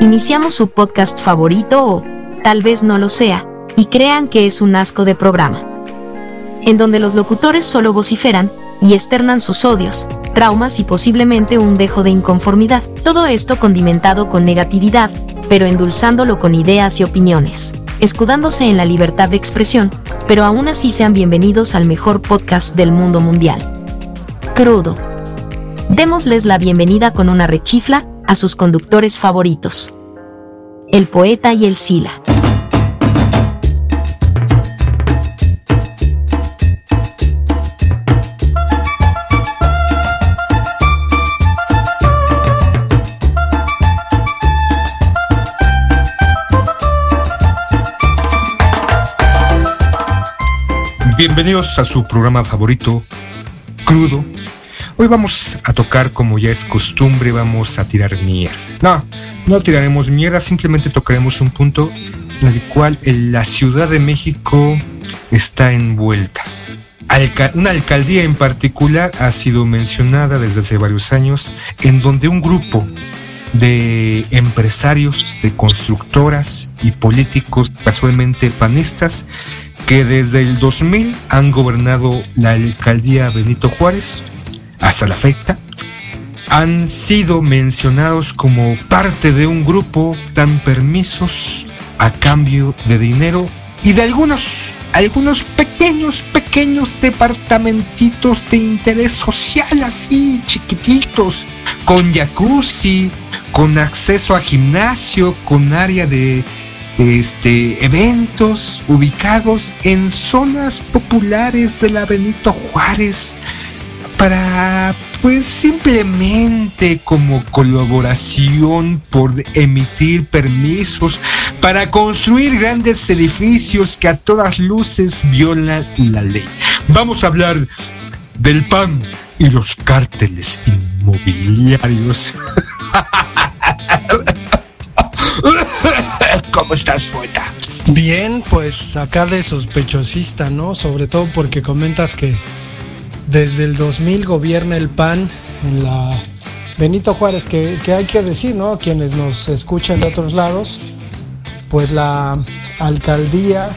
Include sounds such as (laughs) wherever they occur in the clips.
Iniciamos su podcast favorito o, tal vez no lo sea, y crean que es un asco de programa. En donde los locutores solo vociferan y externan sus odios, traumas y posiblemente un dejo de inconformidad. Todo esto condimentado con negatividad, pero endulzándolo con ideas y opiniones, escudándose en la libertad de expresión, pero aún así sean bienvenidos al mejor podcast del mundo mundial. Crudo. Démosles la bienvenida con una rechifla a sus conductores favoritos. El poeta y el Sila. Bienvenidos a su programa favorito, Crudo. Hoy vamos a tocar, como ya es costumbre, vamos a tirar mierda. No, no tiraremos mierda, simplemente tocaremos un punto en el cual la Ciudad de México está envuelta. una alcaldía en particular ha sido mencionada desde hace varios años, en donde un grupo de empresarios, de constructoras y políticos casualmente panistas que desde el 2000 han gobernado la alcaldía Benito Juárez. Hasta la fecha, han sido mencionados como parte de un grupo, dan permisos a cambio de dinero y de algunos, algunos pequeños, pequeños departamentitos de interés social así, chiquititos, con jacuzzi, con acceso a gimnasio, con área de este, eventos ubicados en zonas populares de la Benito Juárez. Para pues simplemente como colaboración por emitir permisos para construir grandes edificios que a todas luces violan la ley. Vamos a hablar del PAN y los cárteles inmobiliarios. (laughs) ¿Cómo estás, poeta? Bien, pues acá de sospechosista, ¿no? Sobre todo porque comentas que desde el 2000 gobierna el PAN en la Benito Juárez, que, hay que decir, ¿no? Quienes nos escuchan de otros lados, pues la alcaldía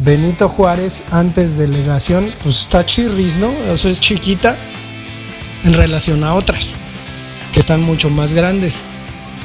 Benito Juárez, antes delegación, pues está chirris, ¿no? Eso es chiquita en relación a otras, que están mucho más grandes.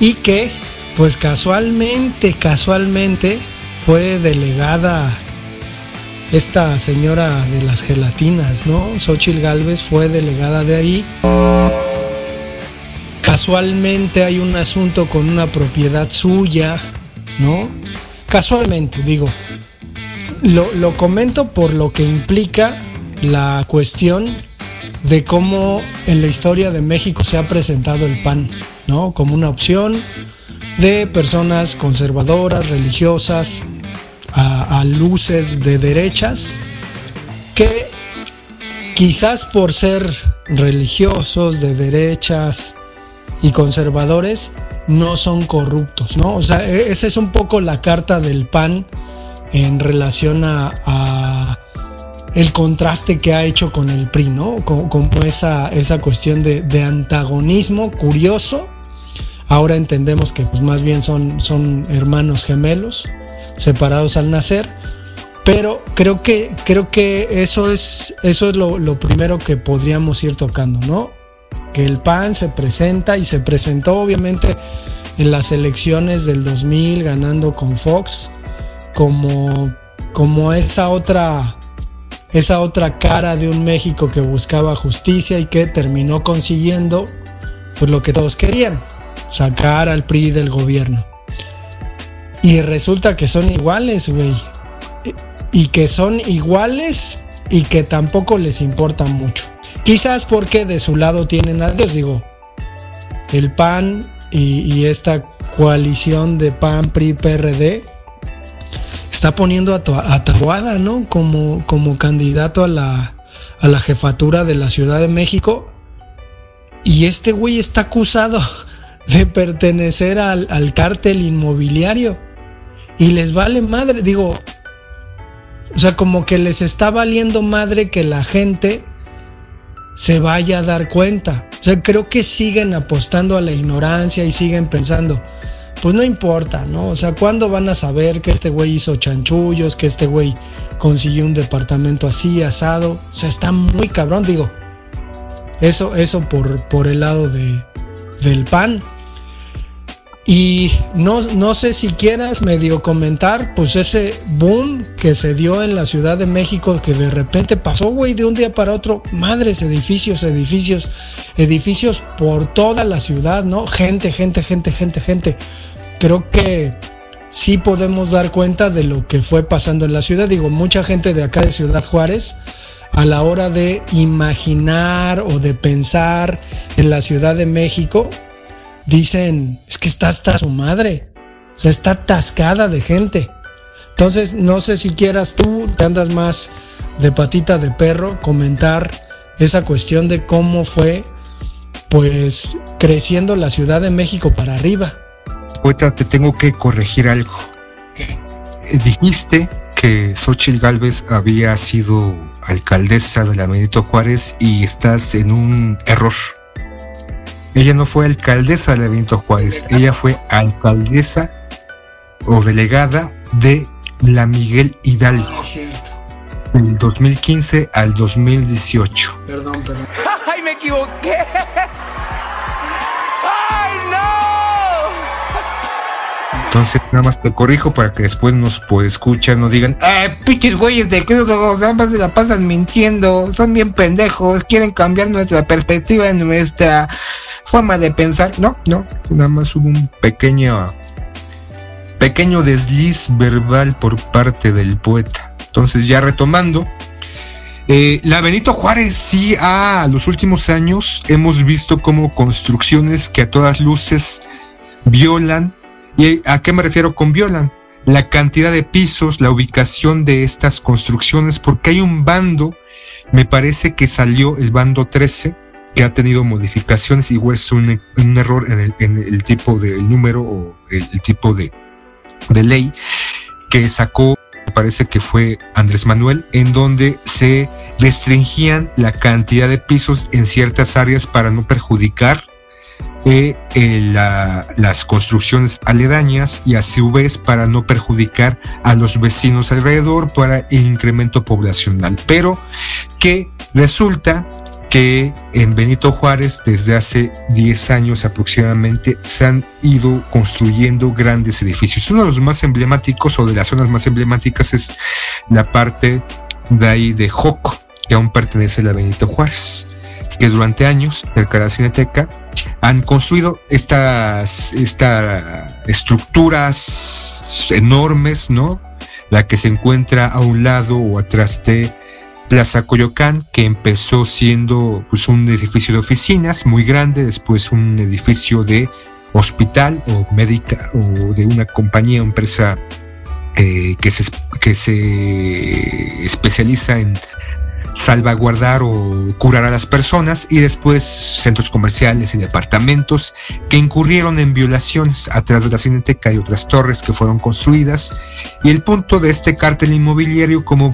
Y que pues casualmente, casualmente fue delegada esta señora de las gelatinas, ¿no? Xochil Galvez fue delegada de ahí. Casualmente hay un asunto con una propiedad suya, ¿no? Casualmente, digo. Lo, lo comento por lo que implica la cuestión de cómo en la historia de México se ha presentado el PAN, ¿no? Como una opción, de personas conservadoras, religiosas, a, luces de derechas, que quizás por ser religiosos, de derechas y conservadores, no son corruptos, ¿no? O sea, e, esa es un poco la carta del PAN en relación a, el contraste que ha hecho con el PRI, ¿no? Como, esa, esa cuestión de, de antagonismo curioso Ahora entendemos que pues más bien son, son hermanos gemelos, separados al nacer. Pero creo que, creo que eso es, eso es lo, lo primero que podríamos ir tocando, ¿no? Que el PAN se presenta y se presentó obviamente en las elecciones del 2000 ganando con Fox como, como esa otra esa otra cara de un México que buscaba justicia y que terminó consiguiendo pues lo que todos querían, sacar al PRI del gobierno. Y resulta que son iguales, güey. Y que son iguales y que tampoco les importa mucho. Quizás porque de su lado tienen a Dios, digo, el PAN y, esta coalición de PAN, PRI, PRD está poniendo a, Tabuada, ¿no? Como, como candidato a la, a la jefatura de la Ciudad de México. Y este güey está acusado (laughs) de pertenecer al, al cártel inmobiliario. Y les vale madre, digo, O sea, como que les está valiendo madre que la gente se vaya a dar cuenta. O sea, creo que siguen apostando a la ignorancia y siguen pensando, pues no importa, ¿no? O sea, ¿cuándo van a saber que este güey hizo chanchullos, que este güey consiguió un departamento así, asado? O sea, está muy cabrón, digo. Eso, eso por, por el lado de, del pan. Y no, no sé si quieras medio comentar, pues ese boom que se dio en la Ciudad de México, que de repente pasó, güey, de un día para otro, madres, edificios, edificios, edificios por toda la ciudad, ¿no? Gente, gente, gente, gente, gente. Creo que sí podemos dar cuenta de lo que fue pasando en la ciudad. Digo, mucha gente de acá de Ciudad Juárez, a la hora de imaginar o de pensar en la Ciudad de México, dicen, es que está hasta su madre. O sea, está atascada de gente. Entonces, no sé si quieras tú, que andas más de patita de perro, comentar esa cuestión de cómo fue, pues, creciendo la Ciudad de México para arriba. Ahorita te tengo que corregir algo. ¿Qué? Eh, dijiste que Xochitl Galvez había sido alcaldesa de la Benito Juárez y estás en un error. Ella no fue alcaldesa de Benito Juárez, ella fue alcaldesa o delegada de la Miguel Hidalgo. Ah, Del 2015 al 2018. Perdón, perdón. (laughs) ¡Ay, me equivoqué! (laughs) ¡Ay, no! Entonces, nada más te corrijo para que después nos pues, escuchan, no digan, ¡eh, pinches güeyes de que ambas se la pasan mintiendo! Son bien pendejos, quieren cambiar nuestra perspectiva, nuestra forma de pensar. No, no, nada más hubo un pequeño, pequeño desliz verbal por parte del poeta. Entonces, ya retomando, eh, la Benito Juárez sí, a los últimos años hemos visto como construcciones que a todas luces violan. ¿Y a qué me refiero con violan? La cantidad de pisos, la ubicación de estas construcciones, porque hay un bando, me parece que salió el bando 13, que ha tenido modificaciones, igual es un, error en el, el, tipo de número o el, tipo de, de, ley que sacó, me parece que fue Andrés Manuel, en donde se restringían la cantidad de pisos en ciertas áreas para no perjudicar eh, las construcciones aledañas y a su vez para no perjudicar a los vecinos alrededor para el incremento poblacional. Pero que resulta que en Benito Juárez desde hace 10 años aproximadamente se han ido construyendo grandes edificios. Uno de los más emblemáticos o de las zonas más emblemáticas es la parte de ahí de Joco, que aún pertenece a la Benito Juárez, que durante años, cerca de la Cineteca, han construido estas, estructuras enormes, ¿no? La que se encuentra a un lado o atrás de Plaza Coyoacán, que empezó siendo pues, un edificio de oficinas muy grande, después un edificio de hospital o médica o de una compañía o empresa eh, que, se, que se especializa en salvaguardar o curar a las personas y después centros comerciales y departamentos que incurrieron en violaciones atrás de la Cineteca y otras torres que fueron construidas. Y el punto de este cártel inmobiliario como,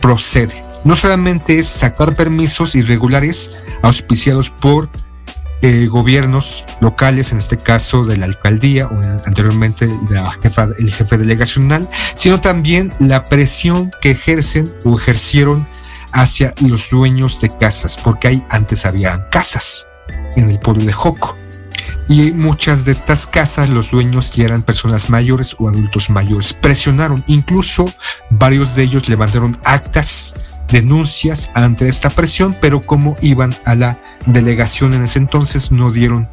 procede no solamente es sacar permisos irregulares auspiciados por eh, gobiernos locales, en este caso de la alcaldía o anteriormente la jefa, el jefe delegacional, sino también la presión que ejercen o ejercieron hacia los dueños de casas, porque ahí antes había casas en el pueblo de Joco. Y muchas de estas casas los dueños ya eran personas mayores o adultos mayores. Presionaron, incluso varios de ellos levantaron actas denuncias ante esta presión, pero como iban a la delegación en ese entonces no dieron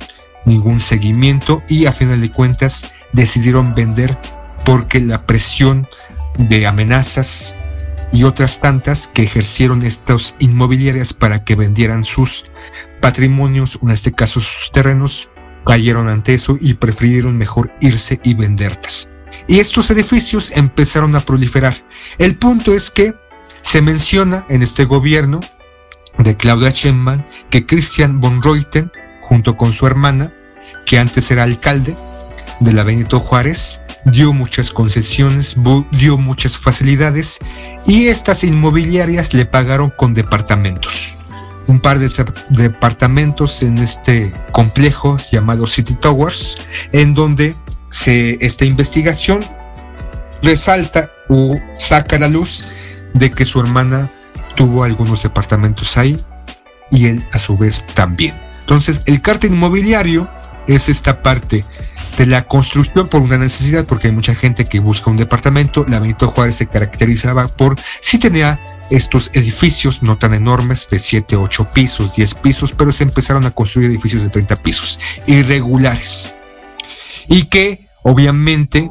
ningún seguimiento y a final de cuentas decidieron vender porque la presión de amenazas y otras tantas que ejercieron estas inmobiliarias para que vendieran sus patrimonios, en este caso sus terrenos, cayeron ante eso y prefirieron mejor irse y venderlas. Y estos edificios empezaron a proliferar. El punto es que se menciona en este gobierno de Claudia Sheinbaum que Christian von Reuten, junto con su hermana, que antes era alcalde de la Benito Juárez, dio muchas concesiones, dio muchas facilidades y estas inmobiliarias le pagaron con departamentos. Un par de departamentos en este complejo llamado City Towers, en donde se, esta investigación resalta o saca la luz de que su hermana tuvo algunos departamentos ahí y él a su vez también. Entonces, el cártel inmobiliario es esta parte de la construcción por una necesidad, porque hay mucha gente que busca un departamento. La Benito Juárez se caracterizaba por si tenía estos edificios no tan enormes, de 7, 8 pisos, 10 pisos, pero se empezaron a construir edificios de 30 pisos, irregulares. Y que, obviamente,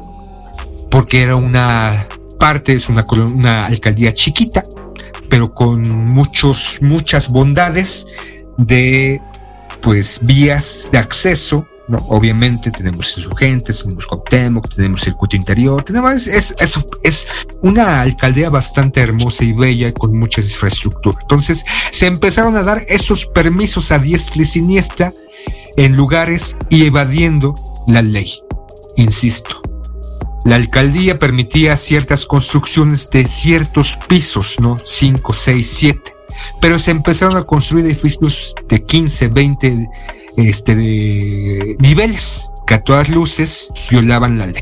porque era una parte, es una, una alcaldía chiquita, pero con muchos, muchas bondades de pues vías de acceso, ¿no? Obviamente tenemos insurgentes, tenemos Coctemoc, tenemos circuito interior, tenemos, es, es, es, una alcaldía bastante hermosa y bella con mucha infraestructura. Entonces se empezaron a dar esos permisos a diestra y siniestra en lugares y evadiendo la ley. Insisto, la alcaldía permitía ciertas construcciones de ciertos pisos, ¿no? 5, 6, 7 pero se empezaron a construir edificios de 15, 20 este, de niveles que a todas luces violaban la ley.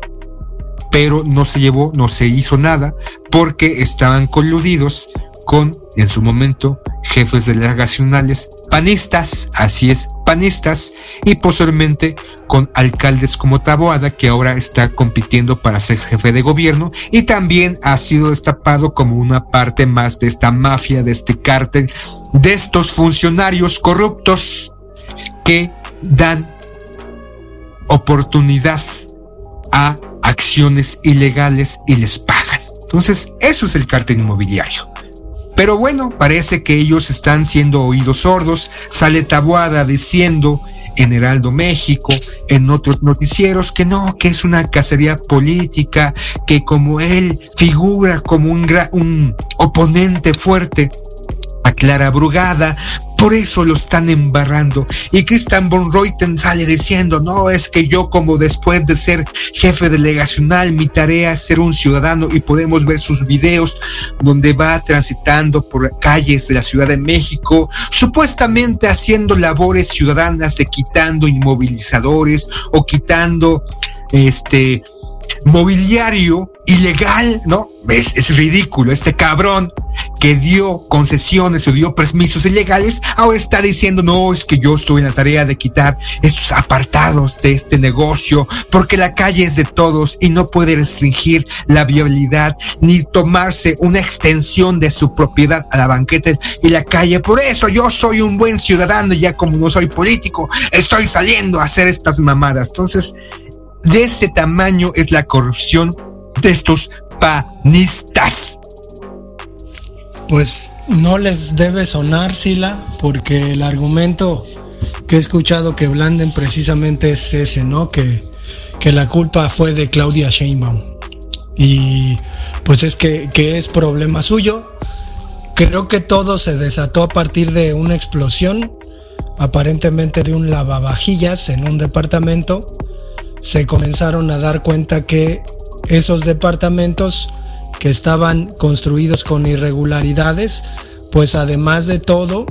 Pero no se llevó, no se hizo nada porque estaban coludidos con, en su momento, jefes delegacionales panistas, así es, panistas, y posteriormente con alcaldes como Taboada, que ahora está compitiendo para ser jefe de gobierno, y también ha sido destapado como una parte más de esta mafia, de este cártel, de estos funcionarios corruptos que dan oportunidad a acciones ilegales y les pagan. Entonces, eso es el cártel inmobiliario. Pero bueno, parece que ellos están siendo oídos sordos. Sale Tabuada diciendo en Heraldo México, en otros noticieros, que no, que es una cacería política, que como él figura como un, un oponente fuerte a Clara Brugada, por eso lo están embarrando. Y Christian von Reuten sale diciendo, no, es que yo como después de ser jefe delegacional, mi tarea es ser un ciudadano y podemos ver sus videos donde va transitando por calles de la Ciudad de México, supuestamente haciendo labores ciudadanas de quitando inmovilizadores o quitando este mobiliario ilegal, ¿no? Es, es ridículo. Este cabrón que dio concesiones o dio permisos ilegales, ahora está diciendo, no, es que yo estoy en la tarea de quitar estos apartados de este negocio, porque la calle es de todos y no puede restringir la viabilidad ni tomarse una extensión de su propiedad a la banqueta y la calle. Por eso yo soy un buen ciudadano, ya como no soy político, estoy saliendo a hacer estas mamadas. Entonces, de ese tamaño es la corrupción de estos panistas. Pues no les debe sonar, Sila, porque el argumento que he escuchado que blanden precisamente es ese, ¿no? Que, que la culpa fue de Claudia Sheinbaum. Y pues es que, que es problema suyo. Creo que todo se desató a partir de una explosión, aparentemente de un lavavajillas en un departamento se comenzaron a dar cuenta que esos departamentos que estaban construidos con irregularidades, pues además de todo,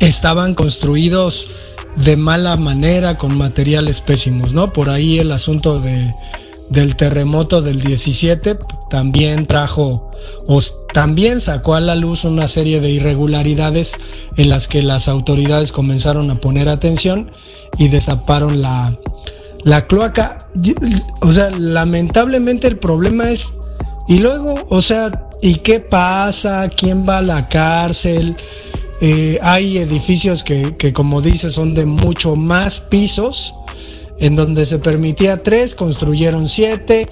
estaban construidos de mala manera, con materiales pésimos, ¿no? Por ahí el asunto de, del terremoto del 17 también trajo o también sacó a la luz una serie de irregularidades en las que las autoridades comenzaron a poner atención y destaparon la, la cloaca, o sea, lamentablemente el problema es, y luego, o sea, ¿y qué pasa? ¿Quién va a la cárcel? Eh, hay edificios que, que, como dice, son de mucho más pisos, en donde se permitía tres, construyeron siete.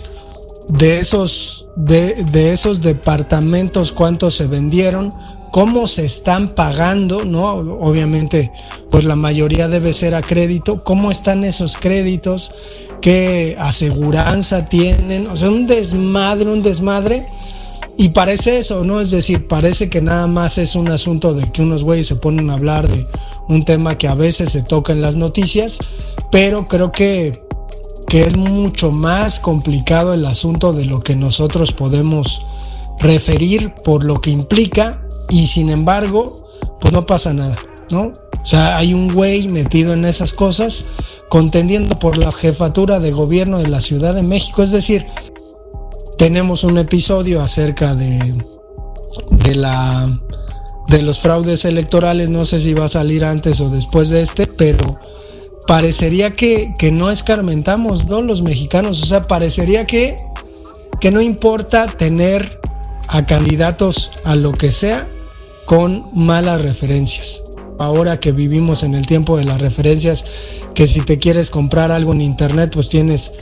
De esos, de, de esos departamentos, ¿cuántos se vendieron? cómo se están pagando, ¿no? Obviamente, pues la mayoría debe ser a crédito, cómo están esos créditos, qué aseguranza tienen, o sea, un desmadre, un desmadre. Y parece eso, ¿no? Es decir, parece que nada más es un asunto de que unos güeyes se ponen a hablar de un tema que a veces se toca en las noticias, pero creo que que es mucho más complicado el asunto de lo que nosotros podemos referir por lo que implica y sin embargo, pues no pasa nada, ¿no? O sea, hay un güey metido en esas cosas contendiendo por la jefatura de gobierno de la Ciudad de México, es decir, tenemos un episodio acerca de, de la de los fraudes electorales, no sé si va a salir antes o después de este, pero parecería que, no escarmentamos, ¿no? Los mexicanos, o sea, parecería que, que no importa tener a candidatos a lo que sea con malas referencias. Ahora que vivimos en el tiempo de las referencias, que si te quieres comprar algo en internet, pues tienes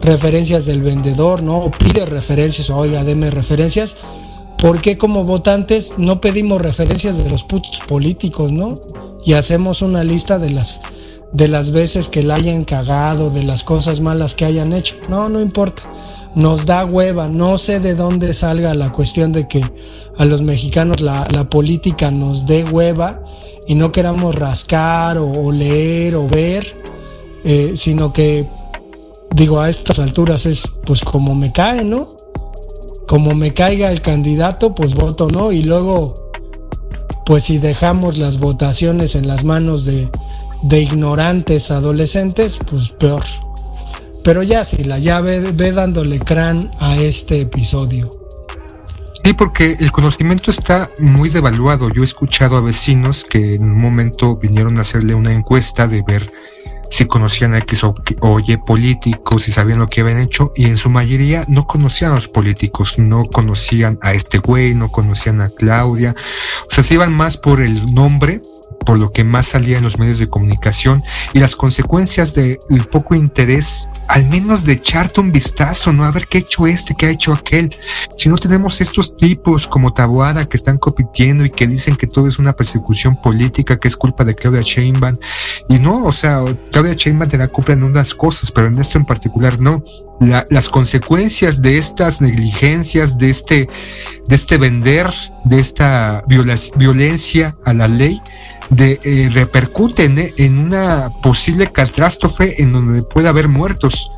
referencias del vendedor, ¿no? O pide referencias, oiga, deme referencias. ¿Por qué como votantes no pedimos referencias de los putos políticos, no? Y hacemos una lista de las de las veces que la hayan cagado, de las cosas malas que hayan hecho. No, no importa. Nos da hueva. No sé de dónde salga la cuestión de que a los mexicanos la, política nos dé hueva y no queramos rascar o, leer o ver, eh, sino que, digo, a estas alturas es pues como me cae, ¿no? Como me caiga el candidato, pues voto no. Y luego, pues si dejamos las votaciones en las manos de, de ignorantes adolescentes, pues peor. Pero ya si la llave ve dándole crán a este episodio. Sí, porque el conocimiento está muy devaluado. Yo he escuchado a vecinos que en un momento vinieron a hacerle una encuesta de ver si conocían a X o, Y políticos, si sabían lo que habían hecho, y en su mayoría no conocían a los políticos, no conocían a este güey, no conocían a Claudia, o sea, se iban más por el nombre por lo que más salía en los medios de comunicación y las consecuencias del poco interés, al menos de echarte un vistazo, ¿no? A ver qué ha hecho este, qué ha hecho aquel. Si no tenemos estos tipos como Tabuada que están compitiendo y que dicen que todo es una persecución política, que es culpa de Claudia Sheinbaum, y no, o sea, Claudia Sheinbaum te la culpa en unas cosas, pero en esto en particular no. las consecuencias de estas negligencias, de este, de este vender, de esta violencia a la ley, de, eh, repercuten eh, en una posible catástrofe en donde puede haber muertos,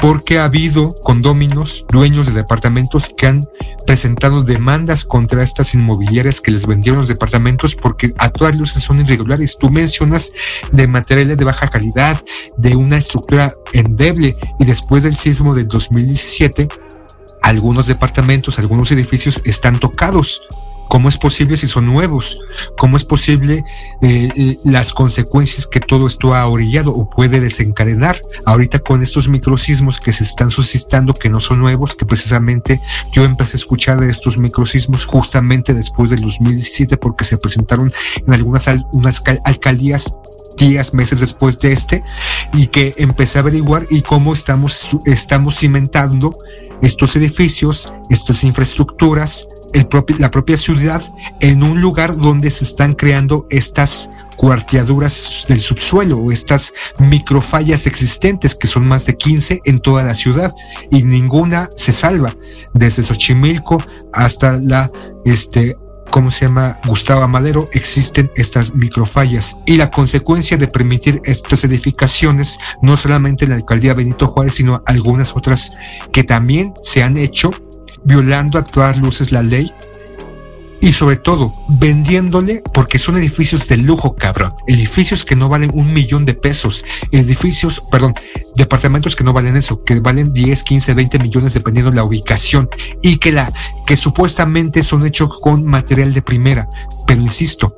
porque ha habido condóminos, dueños de departamentos que han presentado demandas contra estas inmobiliarias que les vendieron los departamentos porque a todas luces son irregulares. Tú mencionas de materiales de baja calidad, de una estructura endeble y después del sismo del 2017 algunos departamentos, algunos edificios están tocados ¿Cómo es posible si son nuevos? ¿Cómo es posible eh, las consecuencias que todo esto ha orillado o puede desencadenar? Ahorita con estos microsismos que se están suscitando, que no son nuevos, que precisamente yo empecé a escuchar de estos microsismos justamente después del 2017 porque se presentaron en algunas unas alcaldías días, meses después de este, y que empecé a averiguar y cómo estamos, estamos cimentando estos edificios, estas infraestructuras, la propia ciudad en un lugar donde se están creando estas cuarteaduras del subsuelo o estas microfallas existentes que son más de 15 en toda la ciudad y ninguna se salva desde Xochimilco hasta la este ¿cómo se llama? Gustavo Madero, existen estas microfallas. Y la consecuencia de permitir estas edificaciones, no solamente en la alcaldía Benito Juárez, sino algunas otras que también se han hecho violando a todas luces la ley y sobre todo vendiéndole porque son edificios de lujo, cabrón. Edificios que no valen un millón de pesos. Edificios, perdón, departamentos que no valen eso, que valen 10, 15, 20 millones dependiendo de la ubicación y que la que supuestamente son hechos con material de primera. Pero insisto,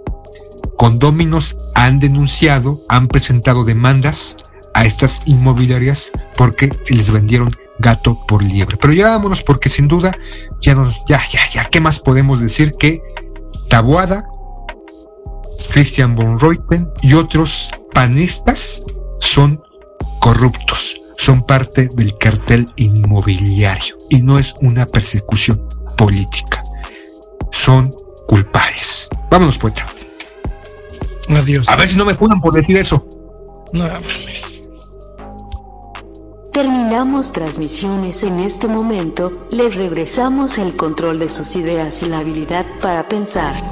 condóminos han denunciado, han presentado demandas a estas inmobiliarias porque les vendieron gato por liebre. Pero ya vámonos porque sin duda ya nos, ya, ya, ya, ¿qué más podemos decir que Tabuada, Christian von Reuten y otros panistas son corruptos, son parte del cartel inmobiliario y no es una persecución política. Son culpables. Vámonos, poeta. Adiós. A ver si no me funan por decir eso. No. Terminamos transmisiones en este momento, les regresamos el control de sus ideas y la habilidad para pensar.